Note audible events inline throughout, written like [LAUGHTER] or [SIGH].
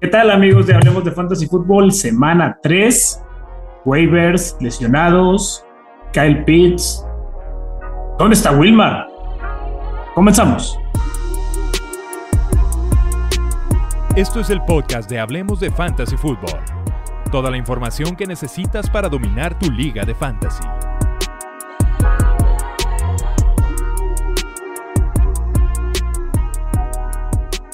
¿Qué tal amigos de Hablemos de Fantasy Football? Semana 3, waivers, lesionados, Kyle Pitts. ¿Dónde está Wilmar? Comenzamos. Esto es el podcast de Hablemos de Fantasy Football. Toda la información que necesitas para dominar tu liga de fantasy.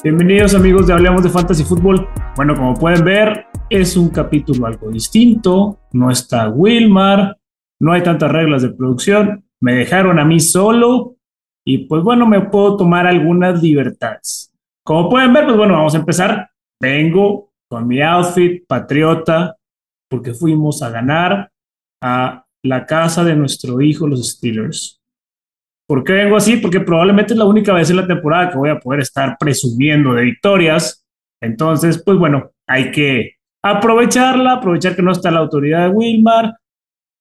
Bienvenidos amigos de Hablemos de Fantasy Football. Bueno, como pueden ver, es un capítulo algo distinto. No está Wilmar, no hay tantas reglas de producción. Me dejaron a mí solo y pues bueno, me puedo tomar algunas libertades. Como pueden ver, pues bueno, vamos a empezar. Vengo con mi outfit patriota porque fuimos a ganar a la casa de nuestro hijo, los Steelers. ¿Por qué vengo así? Porque probablemente es la única vez en la temporada que voy a poder estar presumiendo de victorias. Entonces, pues bueno, hay que aprovecharla, aprovechar que no está la autoridad de Wilmar.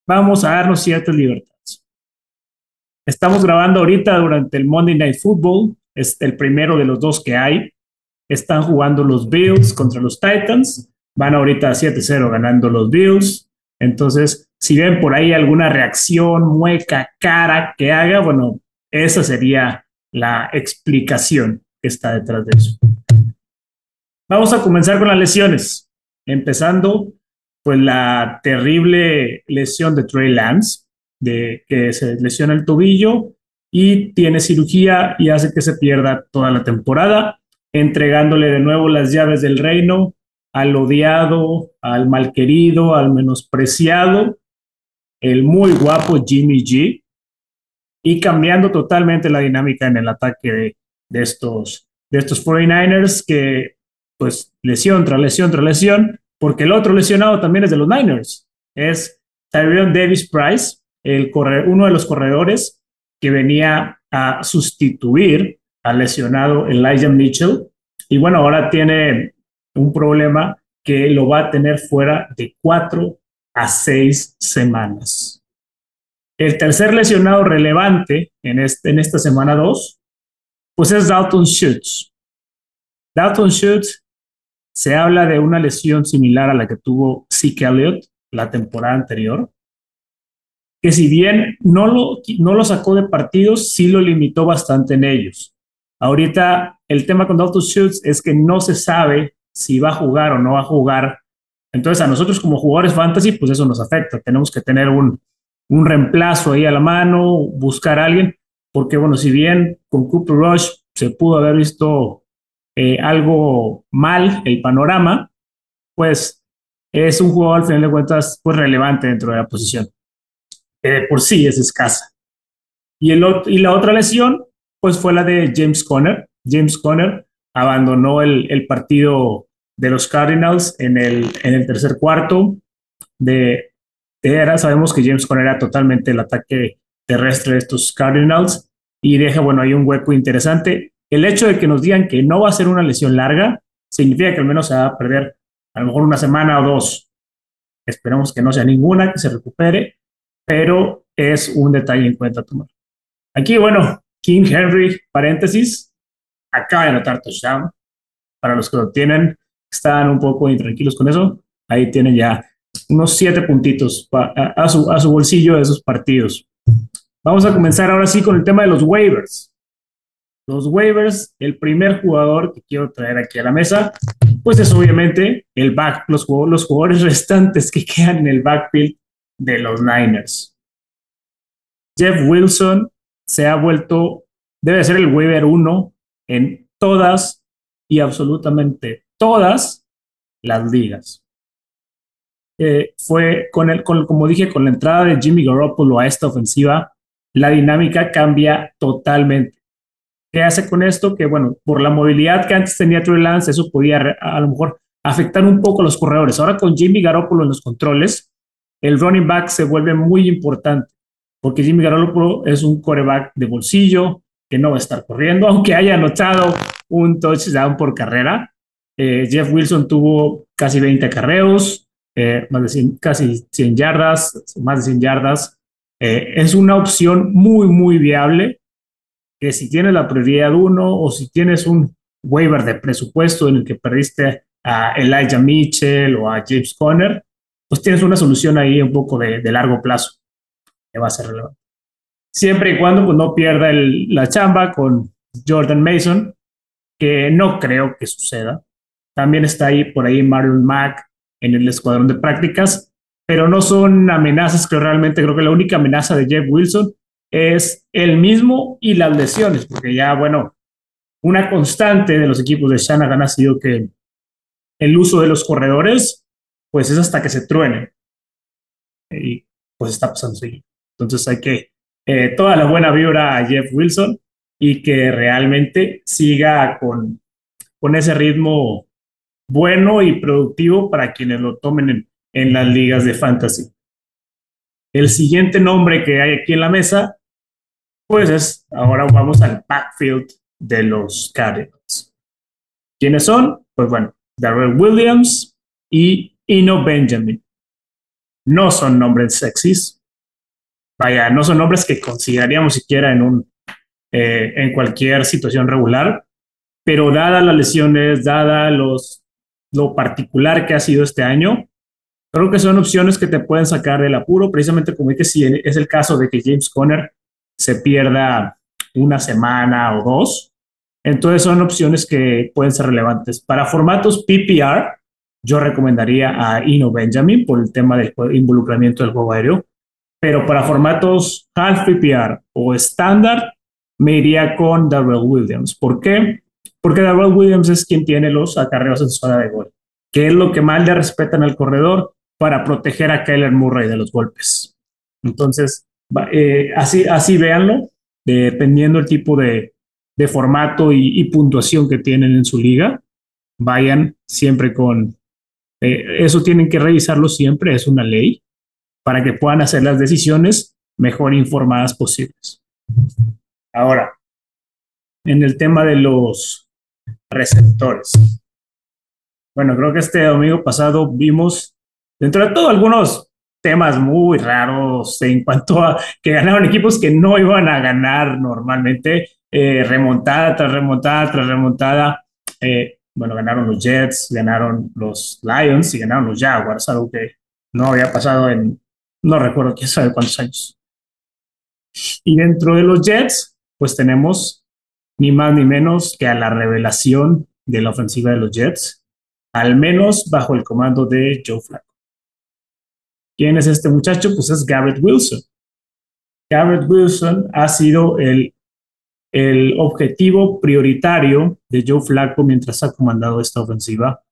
Vamos a darnos ciertas libertades. Estamos grabando ahorita durante el Monday Night Football. Es el primero de los dos que hay. Están jugando los Bills contra los Titans. Van ahorita 7-0 ganando los Bills. Entonces, si ven por ahí alguna reacción, mueca, cara que haga, bueno, esa sería la explicación que está detrás de eso. Vamos a comenzar con las lesiones, empezando pues la terrible lesión de Trey Lance, de que se lesiona el tobillo y tiene cirugía y hace que se pierda toda la temporada, entregándole de nuevo las llaves del reino al odiado, al malquerido, al menospreciado el muy guapo Jimmy G y cambiando totalmente la dinámica en el ataque de, estos, de estos 49ers que pues lesión tras lesión tras lesión, porque el otro lesionado también es de los Niners, es Tyrion Davis Price, el uno de los corredores que venía a sustituir al lesionado Elijah Mitchell. Y bueno, ahora tiene un problema que lo va a tener fuera de cuatro a seis semanas. El tercer lesionado relevante en, este, en esta semana 2, pues es Dalton Schutz. Dalton Schutz se habla de una lesión similar a la que tuvo Zeke Elliott la temporada anterior, que si bien no lo, no lo sacó de partidos, sí lo limitó bastante en ellos. Ahorita el tema con Dalton Schutz es que no se sabe si va a jugar o no va a jugar entonces a nosotros como jugadores fantasy, pues eso nos afecta. Tenemos que tener un, un reemplazo ahí a la mano, buscar a alguien, porque bueno, si bien con Cooper Rush se pudo haber visto eh, algo mal el panorama, pues es un jugador al final de cuentas pues relevante dentro de la posición. por sí es escasa. Y, el, y la otra lesión, pues fue la de James Conner. James Conner abandonó el, el partido de los Cardinals en el, en el tercer cuarto de, era. Sabemos que James Conner era totalmente el ataque terrestre de estos Cardinals y deja, bueno, hay un hueco interesante. El hecho de que nos digan que no va a ser una lesión larga significa que al menos se va a perder a lo mejor una semana o dos. Esperemos que no sea ninguna, que se recupere, pero es un detalle en cuenta tomar. Aquí, bueno, King Henry, paréntesis, acaba de anotar touchdown. Para los que lo tienen, están un poco intranquilos con eso, ahí tienen ya unos siete puntitos a, su, a su bolsillo de esos partidos. Vamos a comenzar ahora sí con el tema de los waivers. Los waivers, el primer jugador que quiero traer aquí a la mesa, pues es obviamente el back, los, los jugadores [LAUGHS] restantes que quedan en el backfield de los Niners. Jeff Wilson se ha vuelto, debe ser el waiver uno en todas y absolutamente todas las ligas. Fue con el, con, como dije, con la entrada de Jimmy Garoppolo a esta ofensiva, la dinámica cambia totalmente. ¿Qué hace con esto? Que, bueno, por la movilidad que antes tenía Trey Lance, eso podía a, lo mejor afectar un poco a los corredores. Ahora con Jimmy Garoppolo en los controles, el running back se vuelve muy importante, porque Jimmy Garoppolo es un coreback de bolsillo que no va a estar corriendo, aunque haya anotado un touchdown por carrera, eh, Jeff Wilson tuvo casi 20 carreos, eh, más de casi 100 yardas, más de 100 yardas. Eh, es una opción muy, muy viable que si tienes la prioridad uno o si tienes un waiver de presupuesto en el que perdiste a Elijah Mitchell o a James Conner, pues tienes una solución ahí un poco de, largo plazo que va a ser relevante. Siempre y cuando pues, no pierda la chamba con Jordan Mason, que no creo que suceda. También está ahí por ahí Marlon Mack en el escuadrón de prácticas, pero no son amenazas que realmente creo que la única amenaza de Jeff Wilson es el mismo y las lesiones, porque ya, bueno, una constante de los equipos de Shanahan ha sido que el uso de los corredores, pues es hasta que se truene. Y pues está pasando así. Entonces hay que eh, toda la buena vibra a Jeff Wilson y que realmente siga con, con ese ritmo bueno y productivo para quienes lo tomen en, en las ligas de fantasy. El siguiente nombre que hay aquí en la mesa, pues es, ahora vamos al backfield de los Cardinals. ¿Quiénes son? Pues bueno, Darrell Williams y Ino Benjamin. No son nombres sexys. Vaya, no son nombres que consideraríamos siquiera en, un, eh, en cualquier situación regular, pero dadas las lesiones, dada los, lo particular que ha sido este año, creo que son opciones que te pueden sacar del apuro, precisamente como que si es el caso de que James Conner se pierda una semana o dos, entonces son opciones que pueden ser relevantes. Para formatos PPR, yo recomendaría a Ino Benjamin por el tema del involucramiento del juego aéreo, pero para formatos half PPR o estándar, me iría con Darrell Williams. ¿Por qué? Porque Darrell Williams es quien tiene los acarreos en zona de gol, que es lo que más le respetan al corredor para proteger a Kyler Murray de los golpes. Entonces, eh, así, así véanlo, dependiendo del tipo de, de formato y, puntuación que tienen en su liga, vayan siempre con... Eh, eso tienen que revisarlo siempre, es una ley, para que puedan hacer las decisiones mejor informadas posibles. Ahora, en el tema de los receptores. Bueno, creo que este domingo pasado vimos, dentro de todo, algunos temas muy raros en cuanto a que ganaron equipos que no iban a ganar normalmente. Eh, remontada tras remontada tras remontada. Eh, bueno, ganaron los Jets, ganaron los Lions y ganaron los Jaguars, algo que no había pasado en, no recuerdo quién sabe cuántos años. Y dentro de los Jets, pues tenemos ni más ni menos que a la revelación de la ofensiva de los Jets, al menos bajo el comando de Joe Flacco. ¿Quién es este muchacho? Pues es Garrett Wilson. Garrett Wilson ha sido el el objetivo prioritario de Joe Flacco mientras ha comandado esta ofensiva.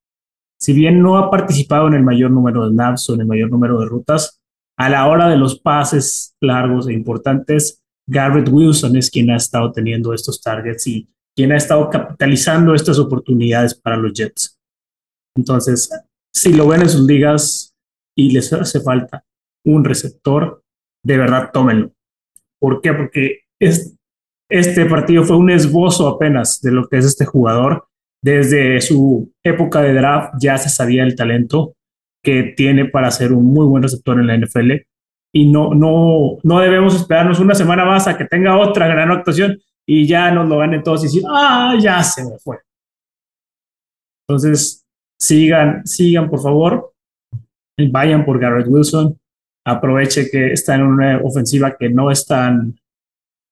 Si bien no ha participado en el mayor número de snaps o en el mayor número de rutas, a la hora de los pases largos e importantes, Garrett Wilson es quien ha estado teniendo estos targets y quien ha estado capitalizando estas oportunidades para los Jets. Entonces, si lo ven en sus ligas y les hace falta un receptor, de verdad tómenlo. ¿Por qué? Porque es este partido fue un esbozo apenas de lo que es este jugador. Desde su época de draft ya se sabía el talento que tiene para ser un muy buen receptor en la NFL y no, no, no debemos esperarnos una semana más a que tenga otra gran actuación y ya nos lo ganen todos y decir, ah, ya se me fue. Entonces, sigan, sigan por favor, vayan por Garrett Wilson, aproveche que está en una ofensiva que no es tan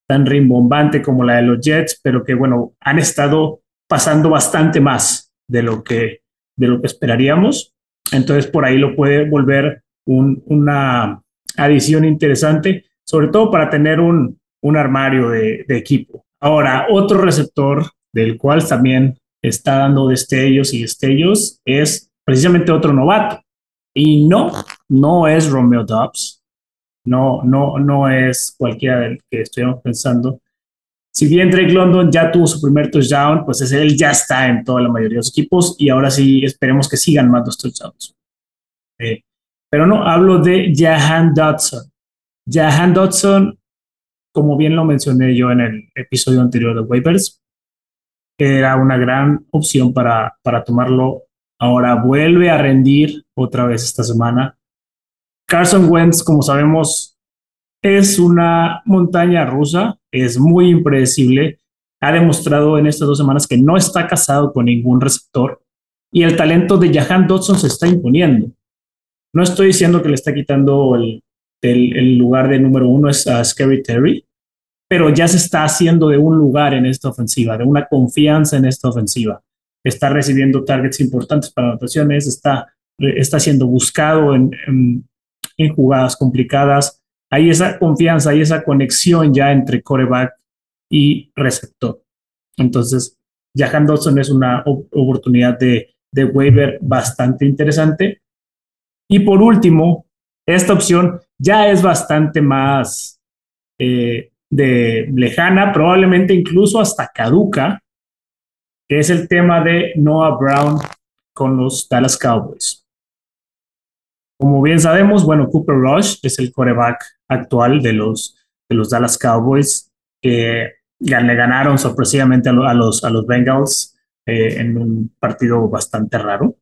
tan rimbombante como la de los Jets, pero que bueno, han estado pasando bastante más de lo que, de lo que esperaríamos. Entonces por ahí lo puede volver una adición interesante, sobre todo para tener un, un armario de, equipo. Ahora, otro receptor del cual también está dando destellos y destellos es precisamente otro novato. Y no, no es Romeo Dobbs, no, no, no es cualquiera del que estuviéramos pensando. Si bien Drake London ya tuvo su primer touchdown, pues él ya está en toda la mayoría de los equipos y ahora sí esperemos que sigan más los touchdowns. Eh, pero no, hablo de Jahan Dodson. Jahan Dodson, como bien lo mencioné yo en el episodio anterior de Waivers, era una gran opción para, para tomarlo. Ahora vuelve a rendir otra vez esta semana. Carson Wentz, como sabemos, es una montaña rusa, es muy impredecible. Ha demostrado en estas dos semanas que no está casado con ningún receptor. y el talento de Jahan Dodson se está imponiendo. No estoy diciendo que le está quitando el, el, lugar de número uno es a Scary Terry, pero ya se está haciendo de un lugar en esta ofensiva, de una confianza en esta ofensiva. Está recibiendo targets importantes para anotaciones, está, está siendo buscado en, en, jugadas complicadas. Hay esa confianza, hay esa conexión ya entre coreback y receptor. Entonces, Jahan Dawson es una oportunidad de, de waiver bastante interesante. Y por último, esta opción ya es bastante más eh, de lejana, probablemente incluso hasta caduca, que es el tema de Noah Brown con los Dallas Cowboys. Como bien sabemos, bueno, Cooper Rush es el coreback actual de los, de los Dallas Cowboys, que le ganaron sorpresivamente a, los, a los Bengals eh, en un partido bastante raro.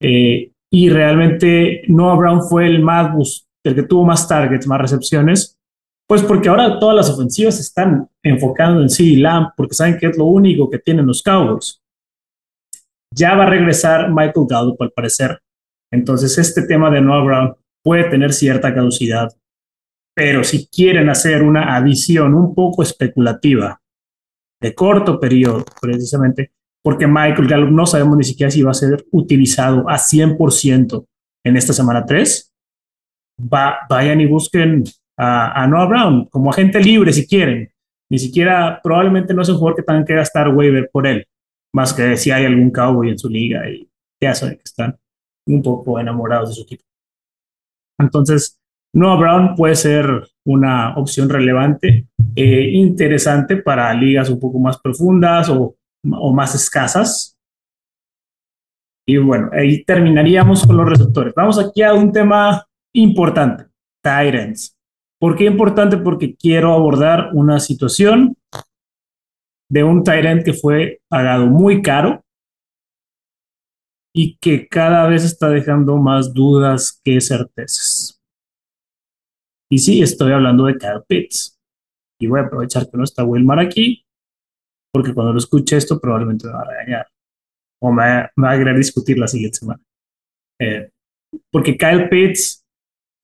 Eh, y realmente Noah Brown fue el más el que tuvo más targets, más recepciones, pues porque ahora todas las ofensivas están enfocando en CD Lamb porque saben que es lo único que tienen los Cowboys. Ya va a regresar Michael Gallup al parecer. Entonces este tema de Noah Brown puede tener cierta caducidad. Pero si quieren hacer una adición un poco especulativa de corto periodo, precisamente, porque Michael Gallup no sabemos ni siquiera si va a ser utilizado a 100% en esta semana 3. Va, vayan y busquen a, Noah Brown como agente libre si quieren. Ni siquiera, probablemente no es un jugador que tengan que gastar waiver por él, más que si hay algún cowboy en su liga y ya saben que están un poco enamorados de su equipo. Entonces, Noah Brown puede ser una opción relevante, e interesante para ligas un poco más profundas o o más escasas. Y bueno, ahí terminaríamos con los receptores. Vamos aquí a un tema importante, Tyrants. ¿Por qué importante? Porque quiero abordar una situación de un Tyrant que fue pagado muy caro y que cada vez está dejando más dudas que certezas. Y sí, estoy hablando de Kyle Pitts. Y voy a aprovechar que no está Wilmar aquí porque cuando lo escuche esto probablemente me va a regañar o me, va a querer discutir la siguiente semana. Eh, porque Kyle Pitts,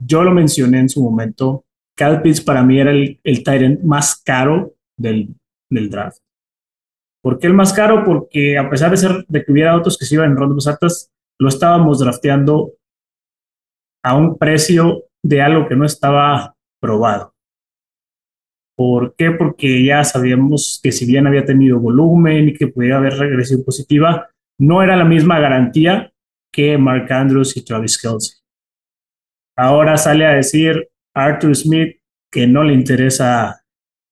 yo lo mencioné en su momento, Kyle Pitts para mí era el, el Tyrant más caro del, del draft. ¿Por qué el más caro? Porque a pesar de ser de que hubiera otros que se iban en rondas altas, lo estábamos drafteando a un precio de algo que no estaba probado. ¿Por qué? Porque ya sabíamos que si bien había tenido volumen y que podía haber regresión positiva, no era la misma garantía que Mark Andrews y Travis Kelsey. Ahora sale a decir Arthur Smith que no le interesa,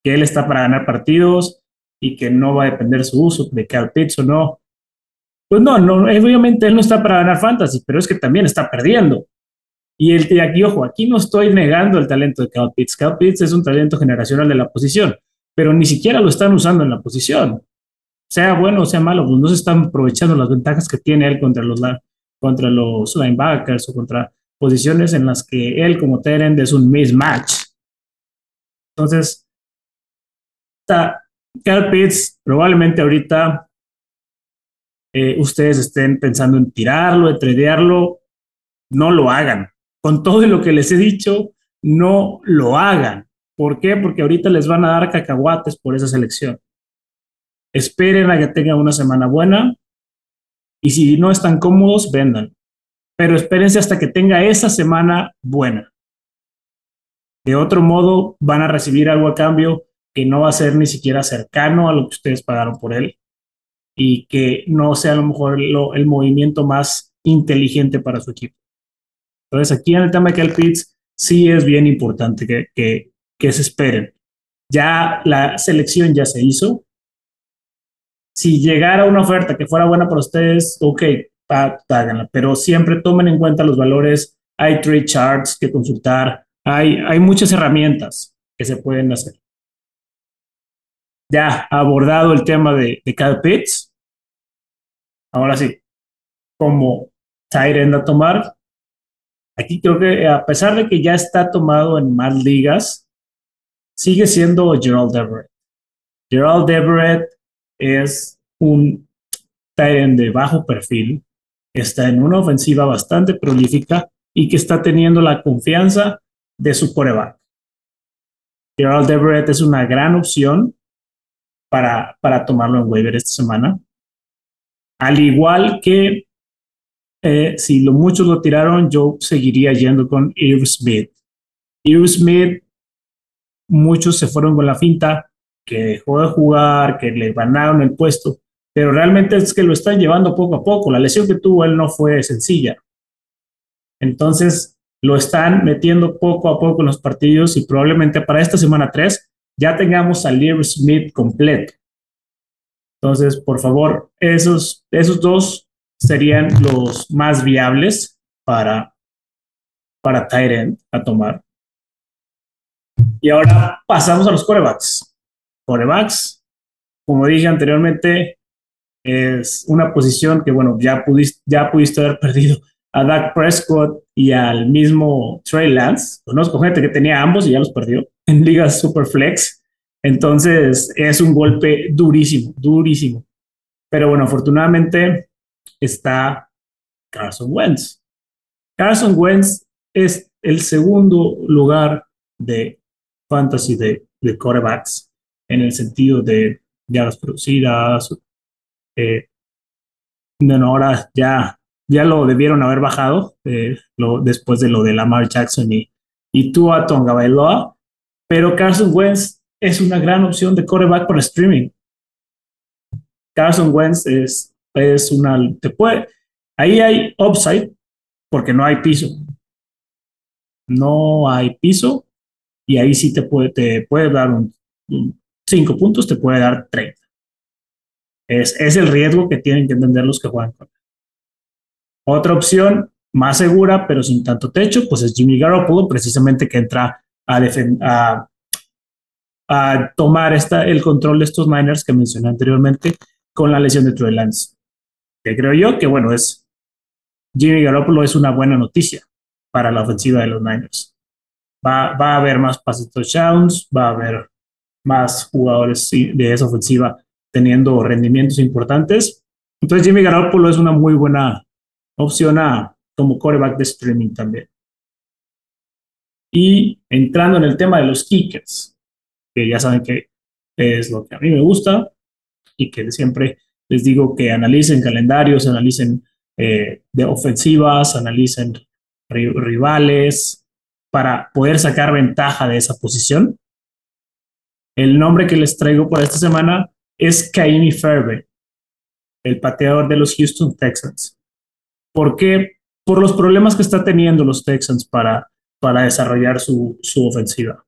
que él está para ganar partidos y que no va a depender su uso de Cal Pitts o no. Pues no, no, obviamente él no está para ganar fantasy, pero es que también está perdiendo. Y el, aquí, ojo, aquí no estoy negando el talento de Cal Pitts. Pitts es un talento generacional de la posición, pero ni siquiera lo están usando en la posición. Sea bueno o sea malo, pues no se están aprovechando las ventajas que tiene él contra los, contra los linebackers o contra posiciones en las que él como Terend es un mismatch. Entonces, Cal Pitts probablemente ahorita eh, ustedes estén pensando en tirarlo, en tradearlo, no lo hagan con todo lo que les he dicho, no lo hagan. ¿Por qué? Porque ahorita les van a dar cacahuates por esa selección. Esperen a que tengan una semana buena y si no están cómodos, vendan. Pero espérense hasta que tenga esa semana buena. De otro modo, van a recibir algo a cambio que no va a ser ni siquiera cercano a lo que ustedes pagaron por él y que no sea a lo mejor el movimiento más inteligente para su equipo. Entonces, aquí en el tema de Cal Pitts, sí es bien importante que, que, que se esperen. Ya la selección ya se hizo. Si llegara una oferta que fuera buena para ustedes, ok, háganla, pero siempre tomen en cuenta los valores. Hay trade charts que consultar, hay, hay muchas herramientas que se pueden hacer. Ya abordado el tema de, de Cal Pitts. Ahora sí, como Tyrend a tomar, Aquí creo que a pesar de que ya está tomado en más ligas, sigue siendo Gerald Everett. Gerald Everett es un Tyrant de bajo perfil, está en una ofensiva bastante prolífica y que está teniendo la confianza de su coreback. Gerald Everett es una gran opción para, para tomarlo en waiver esta semana. Al igual que eh, si lo, muchos lo tiraron, yo seguiría yendo con Irv Smith. Muchos se fueron con la finta que dejó de jugar, que le ganaron el puesto, pero realmente es que lo están llevando poco a poco. La lesión que tuvo él no fue sencilla. Entonces, lo están metiendo poco a poco en los partidos y probablemente para esta semana 3 ya tengamos a Irv Smith completo. Entonces, por favor, esos, esos dos serían los más viables para, para Tyrant a tomar. Y ahora pasamos a los corebacks. Corebacks, como dije anteriormente, es una posición que, bueno, ya pudiste, ya pudiste haber [LAUGHS] perdido a Dak Prescott y al mismo Trey Lance. Conozco gente que tenía ambos y ya los perdió en ligas super flex. Entonces es un golpe durísimo, durísimo. Pero bueno, afortunadamente está Carson Wentz. Carson Wentz es el segundo lugar de fantasy de, de quarterbacks en el sentido de yardas producidas. Eh, bueno, ahora ya, ya lo debieron haber bajado eh, después de lo de Lamar Jackson y, y Tua Tonga Bailoa. Pero Carson Wentz es una gran opción de coreback para streaming. Carson Wentz es, es una, te puede, ahí hay upside porque no hay piso. No hay piso y ahí sí te puede, te puede dar un, cinco puntos, te puede dar 30. Es, es el riesgo que tienen que entender los que juegan con Otra opción más segura, pero sin tanto techo, pues es Jimmy Garoppolo, precisamente que entra a, a a tomar esta, el control de estos miners que mencioné anteriormente con la lesión de Troy Lance. Que creo yo que, bueno, es Jimmy Garoppolo es una buena noticia para la ofensiva de los Niners. Va, va a haber más pases touchdowns, va a haber más jugadores de esa ofensiva teniendo rendimientos importantes. Entonces Jimmy Garoppolo es una muy buena opción a, como coreback de streaming también. Y entrando en el tema de los kickers, que ya saben que es lo que a mí me gusta y que siempre les digo que analicen calendarios, analicen eh, de ofensivas, analicen rivales para poder sacar ventaja de esa posición. El nombre que les traigo para esta semana es Kaimi Fairbairn, el pateador de los Houston Texans. ¿Por qué? Por los problemas que está teniendo los Texans para, para desarrollar su, su ofensiva.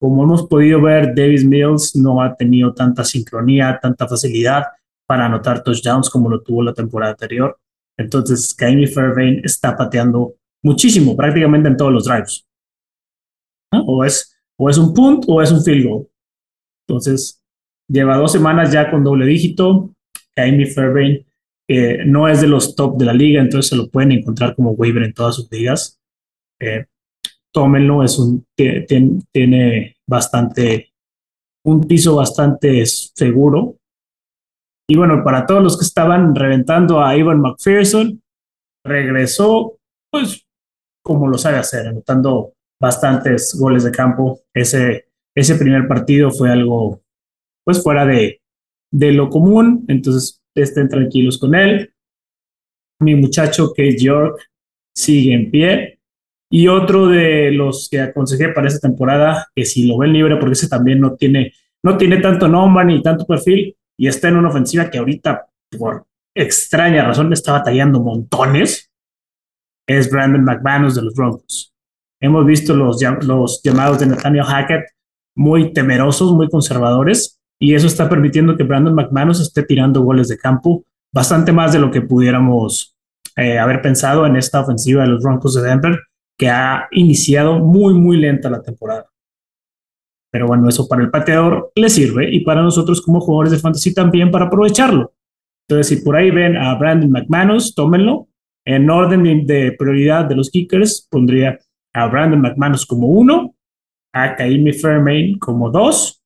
Como hemos podido ver, Davis Mills no ha tenido tanta sincronía, tanta facilidad para anotar touchdowns como lo tuvo la temporada anterior. Entonces, Kaimi Fairbairn está pateando muchísimo, prácticamente en todos los drives. O, es, o es un punt o es un field goal. Entonces, lleva dos semanas ya con doble dígito. Kaimi Fairbairn eh, no es de los top de la liga, entonces se lo pueden encontrar como waiver en todas sus ligas. Eh, tómenlo, es un, tiene bastante, un piso bastante seguro. Y bueno, para todos los que estaban reventando a Ivan McPherson, regresó, pues, como lo sabe hacer, anotando bastantes goles de campo. Ese, ese primer partido fue algo, pues, fuera de, de lo común, entonces estén tranquilos con él. Mi muchacho es York sigue en pie, y otro de los que aconsejé para esta temporada, que si lo ven libre, porque ese también no tiene, no tiene tanto nombre ni tanto perfil, y está en una ofensiva que ahorita, por extraña razón, está batallando montones, es Brandon McManus de los Broncos. Hemos visto los, llamados de Nathaniel Hackett muy temerosos, muy conservadores, y eso está permitiendo que Brandon McManus esté tirando goles de campo bastante más de lo que pudiéramos eh, haber pensado en esta ofensiva de los Broncos de Denver que ha iniciado muy, muy lenta la temporada. Pero bueno, eso para el pateador le sirve y para nosotros como jugadores de fantasy también para aprovecharlo. Entonces, si por ahí ven a Brandon McManus, tómenlo. En orden de prioridad de los kickers, pondría a Brandon McManus como uno, a Kaimi Fairmain como dos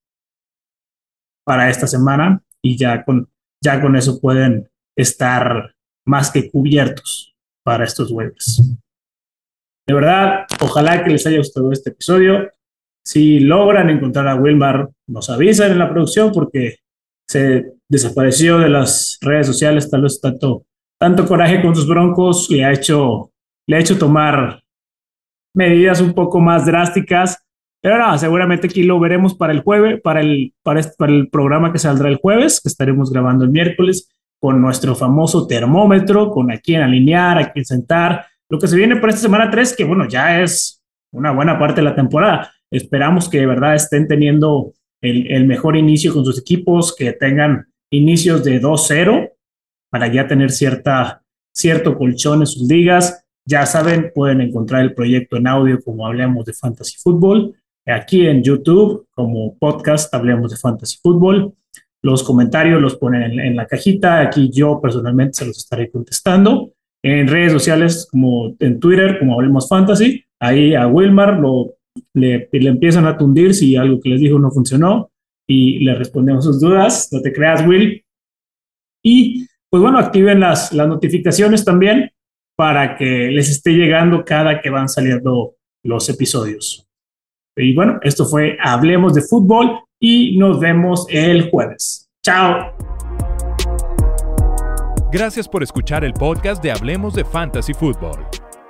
para esta semana y ya con, ya con eso pueden estar más que cubiertos para estos waivers. De verdad, ojalá que les haya gustado este episodio. Si logran encontrar a Wilmar, nos avisan en la producción porque se desapareció de las redes sociales, tal vez tanto, tanto coraje con sus broncos le ha hecho, le ha hecho tomar medidas un poco más drásticas. Pero no, seguramente aquí lo veremos para el jueves, para el, para, para el programa que saldrá el jueves, que estaremos grabando el miércoles, con nuestro famoso termómetro, con a quién alinear, a quién sentar. Lo que se viene para esta semana 3, que bueno, ya es una buena parte de la temporada. Esperamos que de verdad estén teniendo el, el mejor inicio con sus equipos, que tengan inicios de 2-0 para ya tener cierta, cierto colchón en sus ligas. Ya saben, pueden encontrar el proyecto en audio como Hablemos de Fantasy Football, aquí en YouTube como podcast Hablemos de Fantasy Football. Los comentarios los ponen en, en la cajita, aquí yo personalmente se los estaré contestando. En redes sociales como en Twitter, como Hablemos Fantasy, ahí a Wilmar lo le, le, empiezan a tundir si algo que les dijo no funcionó y le respondemos sus dudas. No te creas, Will. Y pues bueno, activen las, las notificaciones también para que les esté llegando cada que van saliendo los episodios. Y bueno, esto fue Hablemos de Fútbol y nos vemos el jueves. Chao. Gracias por escuchar el podcast de Hablemos de Fantasy Football.